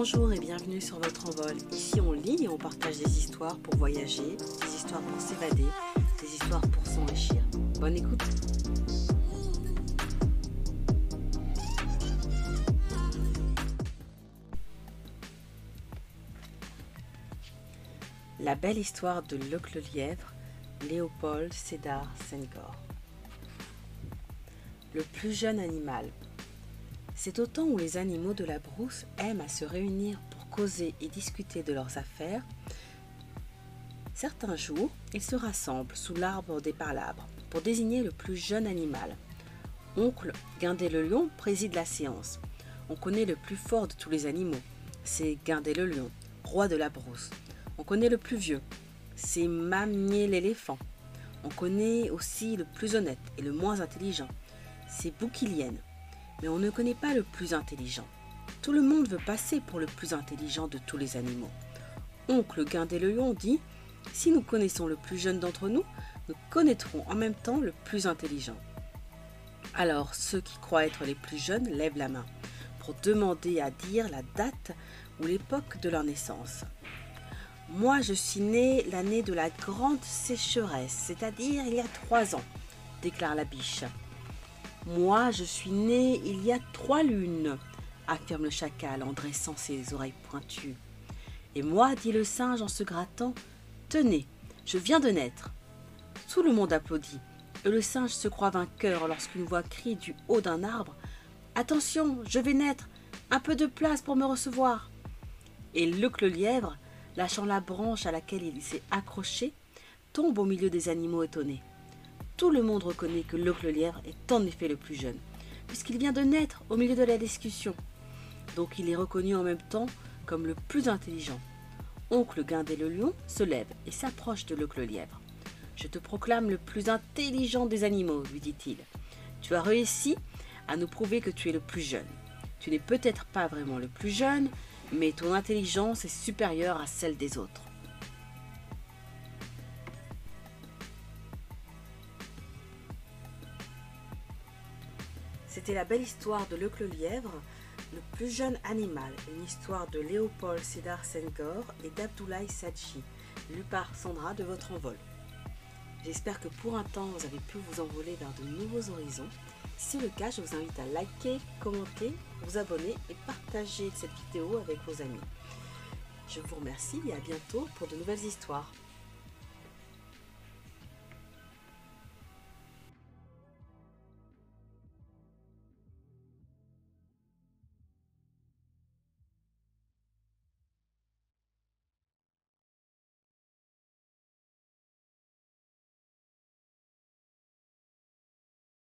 Bonjour et bienvenue sur votre envol. Ici on lit et on partage des histoires pour voyager, des histoires pour s'évader, des histoires pour s'enrichir. Bonne écoute La belle histoire de Luc le lièvre, Léopold Sédar Senghor. Le plus jeune animal. C'est au temps où les animaux de la brousse aiment à se réunir pour causer et discuter de leurs affaires. Certains jours, ils se rassemblent sous l'arbre des palabres pour désigner le plus jeune animal. Oncle Guindet le lion préside la séance. On connaît le plus fort de tous les animaux. C'est Guindet le lion, roi de la brousse. On connaît le plus vieux. C'est Mamnier l'éléphant. On connaît aussi le plus honnête et le moins intelligent. C'est Bouquilienne. Mais on ne connaît pas le plus intelligent. Tout le monde veut passer pour le plus intelligent de tous les animaux. Oncle Guindet le dit Si nous connaissons le plus jeune d'entre nous, nous connaîtrons en même temps le plus intelligent. Alors ceux qui croient être les plus jeunes lèvent la main pour demander à dire la date ou l'époque de leur naissance. Moi, je suis né l'année de la grande sécheresse, c'est-à-dire il y a trois ans, déclare la biche. Moi, je suis né il y a trois lunes, affirme le chacal en dressant ses oreilles pointues. Et moi, dit le singe en se grattant, tenez, je viens de naître. Tout le monde applaudit, et le singe se croit vainqueur lorsqu'une voix crie du haut d'un arbre Attention, je vais naître, un peu de place pour me recevoir. Et le lièvre, lâchant la branche à laquelle il s'est accroché, tombe au milieu des animaux étonnés. Tout le monde reconnaît que Luc le lièvre est en effet le plus jeune, puisqu'il vient de naître au milieu de la discussion. Donc il est reconnu en même temps comme le plus intelligent. Oncle Guindet le lion se lève et s'approche de Luc le lièvre. Je te proclame le plus intelligent des animaux, lui dit-il. Tu as réussi à nous prouver que tu es le plus jeune. Tu n'es peut-être pas vraiment le plus jeune, mais ton intelligence est supérieure à celle des autres. C'était la belle histoire de Luc le lièvre, le plus jeune animal, une histoire de Léopold Sédar Senghor et d'Abdoulaye Sadji, lue par Sandra de votre envol. J'espère que pour un temps vous avez pu vous envoler vers de nouveaux horizons. Si le cas, je vous invite à liker, commenter, vous abonner et partager cette vidéo avec vos amis. Je vous remercie et à bientôt pour de nouvelles histoires.